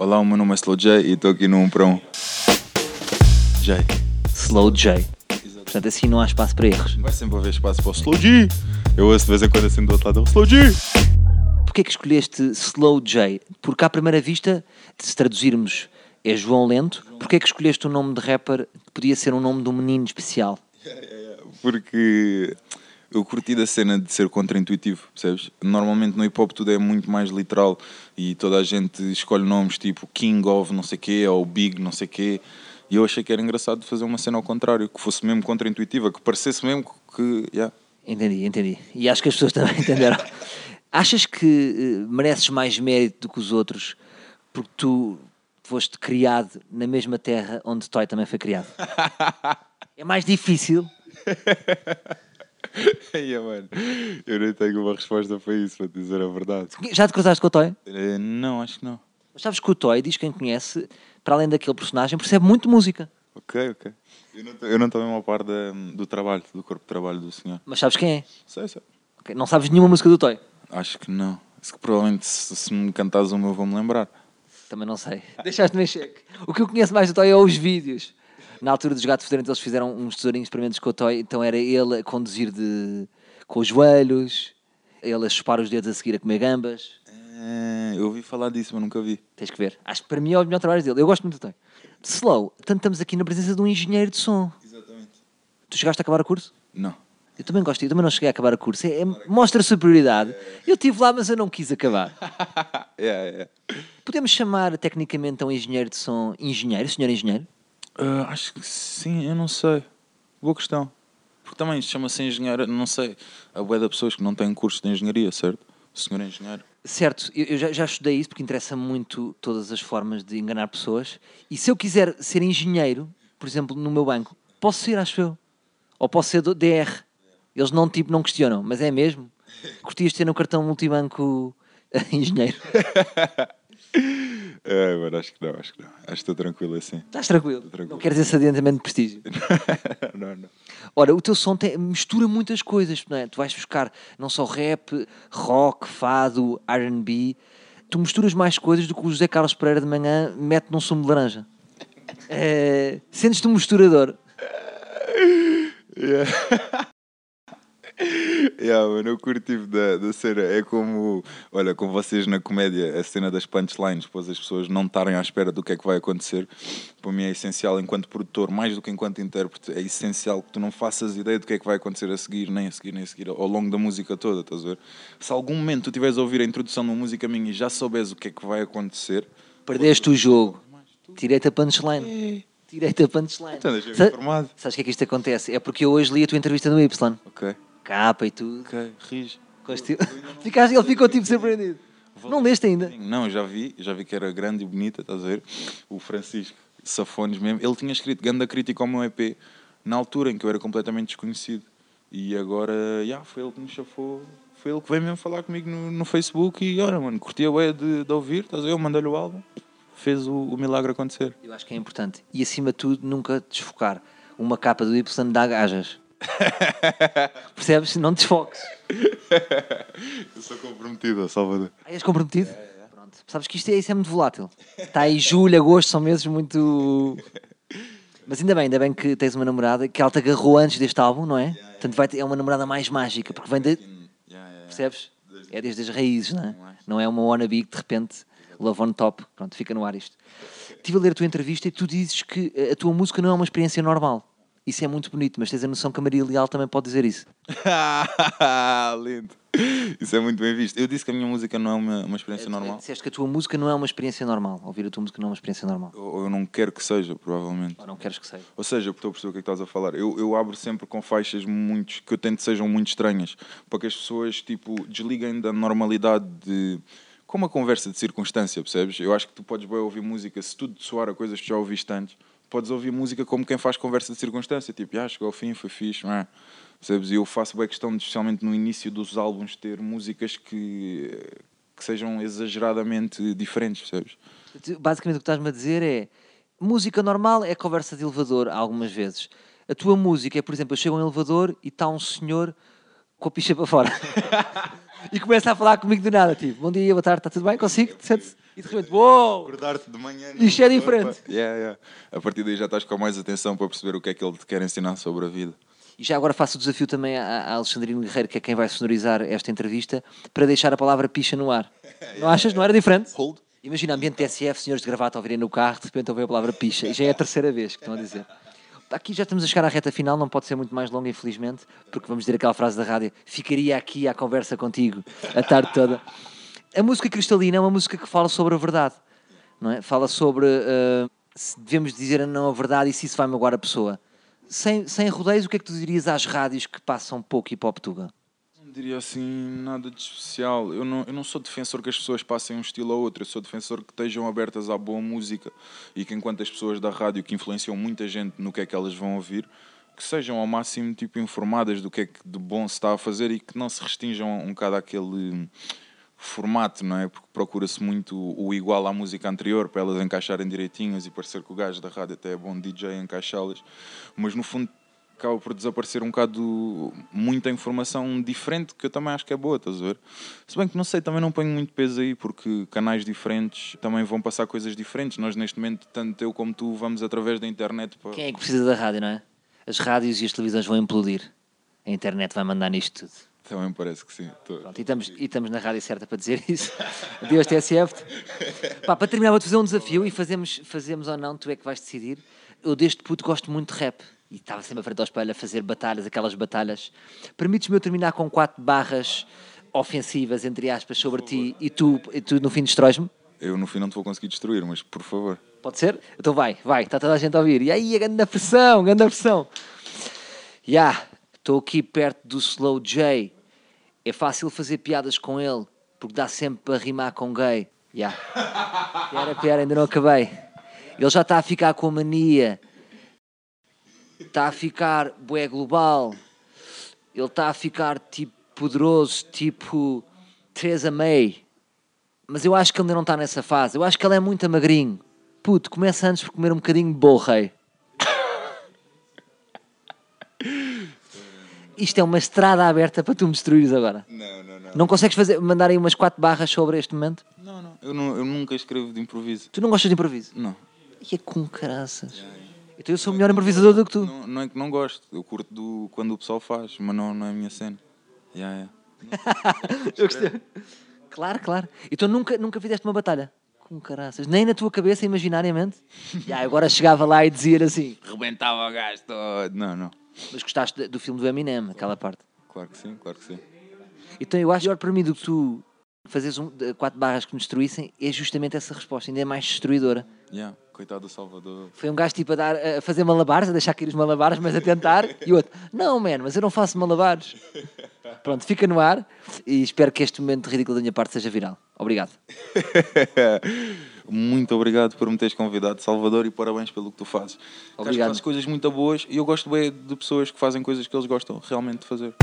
Olá, o meu nome é Slow J e estou aqui no 1 para 1. J. Slow J. Portanto, assim não há espaço para erros. Vai sempre haver espaço para o Slow G. Eu ouço de vez em quando assim do outro lado. Slow G! Porquê que escolheste Slow J? Porque à primeira vista, se traduzirmos, é João Lento. Porquê que escolheste o nome de rapper que podia ser um nome de um menino especial? Porque eu curti da cena de ser contra-intuitivo, percebes? Normalmente no hip hop tudo é muito mais literal e toda a gente escolhe nomes tipo King of não sei quê ou Big não sei quê. E eu achei que era engraçado fazer uma cena ao contrário, que fosse mesmo contra-intuitiva, que parecesse mesmo que. Yeah. Entendi, entendi. E acho que as pessoas também entenderam. Achas que uh, mereces mais mérito do que os outros porque tu foste criado na mesma terra onde Toy também foi criado? é mais difícil? yeah, mano. Eu nem tenho uma resposta para isso, para dizer a verdade. Já te cruzaste com o Toy? Uh, não, acho que não. Mas sabes que o Toy, diz quem conhece, para além daquele personagem, percebe muito música. Ok, ok. Eu não estou mesmo a par da, do trabalho, do corpo de trabalho do senhor. Mas sabes quem é? Sei, sei. Okay. Não sabes nenhuma música do Toy? Acho que não. Provavelmente se, se me cantares uma eu vou-me lembrar. Também não sei. Deixaste-me em xeque. O que eu conheço mais do Toy é os vídeos. Na altura dos Gatos Fedorentes eles fizeram uns tesourinhos experimentos com o Toy, então era ele a conduzir de... com os joelhos, ele a chupar os dedos a seguir a comer gambas. É, eu ouvi falar disso, mas nunca vi. Tens que ver. Acho que para mim é o melhor trabalho dele. Eu gosto muito do Toy. Slow, tanto estamos aqui na presença de um engenheiro de som. Exatamente. Tu chegaste a acabar o curso? Não. Eu também gosto, eu também não cheguei a acabar o curso. É, é, mostra superioridade. Eu estive lá, mas eu não quis acabar. yeah, yeah. Podemos chamar tecnicamente a um engenheiro de som engenheiro, senhor engenheiro? Uh, acho que sim, eu não sei. Boa questão. Porque também chama-se engenheiro, não sei. A boa da pessoas que não têm curso de engenharia, certo? Senhor engenheiro. Certo, eu, eu já, já, estudei isso porque interessa muito todas as formas de enganar pessoas. E se eu quiser ser engenheiro, por exemplo, no meu banco, posso ser, acho eu. Ou posso ser do DR. Eles não, tipo, não questionam, mas é mesmo. Curtias ter no cartão multibanco engenheiro? É, mano, acho que não, acho que não. Acho que estou tranquilo assim. Estás tranquilo? tranquilo. Não queres esse adiantamento de prestígio? não, não. Ora, o teu som tem, mistura muitas coisas, não é? Tu vais buscar não só rap, rock, fado, R&B. Tu misturas mais coisas do que o José Carlos Pereira de manhã mete num sumo de laranja. É, Sentes-te um misturador. Yeah. Yeah, mano, eu curti da, da cena. É como, olha, com vocês na comédia, a cena das punchlines, pois as pessoas não estarem à espera do que é que vai acontecer. Para mim é essencial, enquanto produtor, mais do que enquanto intérprete, é essencial que tu não faças ideia do que é que vai acontecer a seguir, nem a seguir, nem a seguir, ao longo da música toda, estás a ver? Se algum momento tu estiveres a ouvir a introdução de uma música minha e já souberes o que é que vai acontecer. Perdeste o jogo. Tirei-te a punchline. Tirei-te a punchline. Então, deixa-me informado. Sabes o que é que isto acontece? É porque eu hoje li a tua entrevista no Y. Ok. Capa e tudo. Ok, rige. Ficaste, ele ficou tipo surpreendido. Não leste ainda? Não, já vi, já vi que era grande e bonita, estás a ver? O Francisco Safones mesmo, ele tinha escrito grande crítica ao meu EP na altura em que eu era completamente desconhecido. E agora, já, yeah, foi ele que me chafou, foi ele que veio mesmo falar comigo no, no Facebook e, ora, mano, curtia a de, de ouvir, estás a ver? Eu mandei-lhe o álbum, fez o, o milagre acontecer. Eu acho que é importante. E acima de tudo, nunca desfocar. Uma capa do Y dá gajas. Percebes? Não desfoques. Eu sou comprometido, Salvador. Ah, és comprometido? É, é. Pronto. Sabes que isto é, isso é muito volátil. Está aí julho, agosto, são meses muito. Mas ainda bem, ainda bem que tens uma namorada que ela te agarrou antes deste álbum, não é? Yeah, yeah. Portanto, vai ter, é uma namorada mais mágica, porque vem de. Yeah, Percebes? Desde... É desde as raízes, não é? Não é uma wannabe que de repente love on top. Pronto, fica no ar isto. Estive a ler a tua entrevista e tu dizes que a tua música não é uma experiência normal. Isso é muito bonito, mas tens a noção que a Maria Leal também pode dizer isso. Lindo. Isso é muito bem visto. Eu disse que a minha música não é uma, uma experiência é, normal. Disseste que a tua música não é uma experiência normal. Ouvir a tua música não é uma experiência normal. Ou eu não quero que seja, provavelmente. Ou não queres que seja. Ou seja, estou a perceber o que é que estás a falar. Eu, eu abro sempre com faixas muito, que eu tento que sejam muito estranhas, para que as pessoas tipo, desliguem da normalidade de como a conversa de circunstância, percebes? Eu acho que tu podes bem ouvir música, se tudo soar a coisas que já ouviste antes, podes ouvir música como quem faz conversa de circunstância, tipo, ah, chegou ao fim, foi fixe, não é? Percebes? E eu faço bem questão, de, especialmente no início dos álbuns, ter músicas que, que sejam exageradamente diferentes, percebes? Basicamente o que estás-me a dizer é música normal é conversa de elevador, algumas vezes. A tua música é, por exemplo, eu chego a um elevador e está um senhor com a picha para fora. E começa a falar comigo do nada, tipo, bom dia, boa tarde, está tudo bem? Consigo? E de repente, uou! Acordar-te de manhã. Isto é diferente. Yeah, yeah. A partir daí já estás com mais atenção para perceber o que é que ele te quer ensinar sobre a vida. E já agora faço o desafio também à à Alexandrino Guerreiro, que é quem vai sonorizar esta entrevista, para deixar a palavra picha no ar. Não achas? Não era diferente? Hold. Imagina ambiente TSF, senhores de gravata ouvirem no carro, de repente ouvem a palavra picha. E já é a terceira vez que estão a dizer. Aqui já estamos a chegar à reta final, não pode ser muito mais longa, infelizmente, porque vamos dizer aquela frase da rádio: ficaria aqui à conversa contigo a tarde toda. A música cristalina é uma música que fala sobre a verdade, não é? Fala sobre eh, se devemos dizer não a verdade e se isso vai magoar a pessoa. Sem, sem rodeios, o que é que tu dirias às rádios que passam pouco hip hop tuga? Diria assim nada de especial. Eu não, eu não sou defensor que as pessoas passem um estilo a outro. Eu sou defensor que estejam abertas à boa música e que enquanto as pessoas da rádio que influenciam muita gente no que é que elas vão ouvir, que sejam ao máximo tipo informadas do que é que de bom se está a fazer e que não se restringam um bocado àquele formato, não é? Porque procura-se muito o igual à música anterior para elas encaixarem direitinhas e parecer que o gajo da rádio até é bom DJ encaixá-las, mas no fundo acaba por desaparecer um bocado muita informação diferente que eu também acho que é boa, estás a ver? Se bem que não sei, também não ponho muito peso aí porque canais diferentes também vão passar coisas diferentes. Nós neste momento, tanto eu como tu, vamos através da internet para. Quem é que precisa da rádio, não é? As rádios e as televisões vão implodir. A internet vai mandar nisto tudo. Também parece que sim. Pronto, e estamos, e estamos na rádio certa para dizer isso. Adeus, TSF. Pá, para terminar, vou-te fazer um desafio e fazemos, fazemos ou não, tu é que vais decidir. Eu deste puto gosto muito de rap. E estava sempre à frente ao espelho a fazer batalhas, aquelas batalhas. Permites-me eu terminar com quatro barras ofensivas, entre aspas, sobre ti e tu, e tu no fim destróis-me? Eu no fim não te vou conseguir destruir, mas por favor. Pode ser? Então vai, vai, está toda a gente a ouvir. E aí, a grande pressão, grande pressão. Já, estou aqui perto do Slow J. É fácil fazer piadas com ele, porque dá sempre para rimar com gay. Já. Pior, pior, ainda não acabei. Ele já está a ficar com a mania. Está a ficar bué global. Ele está a ficar tipo poderoso, tipo Theresa May. Mas eu acho que ele ainda não está nessa fase. Eu acho que ele é muito magrinho. Puto, começa antes por comer um bocadinho de bolo rei. Isto é uma estrada aberta para tu me destruires agora. Não, não, não. Não consegues fazer, mandar aí umas quatro barras sobre este momento? Não, não. Eu, não, eu nunca escrevo de improviso. Tu não gostas de improviso? Não. E é com caraças. Então eu sou melhor improvisador do que tu. Não, não é que não gosto. Eu curto do, quando o pessoal faz, mas não, não é a minha cena. Yeah, yeah. Eu gostei. Claro, claro. Então nunca, nunca fizeste uma batalha? Com caraças. Nem na tua cabeça, imaginariamente? Já, agora chegava lá e dizia assim. Rebentava o gajo todo. Não, não. Mas gostaste do filme do Eminem, aquela parte. Claro que sim, claro que sim. Então eu acho melhor para mim do que tu fazeres um, quatro barras que me destruíssem é justamente essa resposta, ainda é mais destruidora. Yeah. Coitado do Salvador. Foi um gajo tipo a, dar, a fazer malabares, a deixar cair os malabares, mas a tentar, e o outro, não, man, mas eu não faço malabares. Pronto, fica no ar e espero que este momento ridículo da minha parte seja viral. Obrigado. Muito obrigado por me teres convidado, Salvador, e parabéns pelo que tu fazes. Obrigado. fazes coisas muito boas e eu gosto bem de pessoas que fazem coisas que eles gostam realmente de fazer.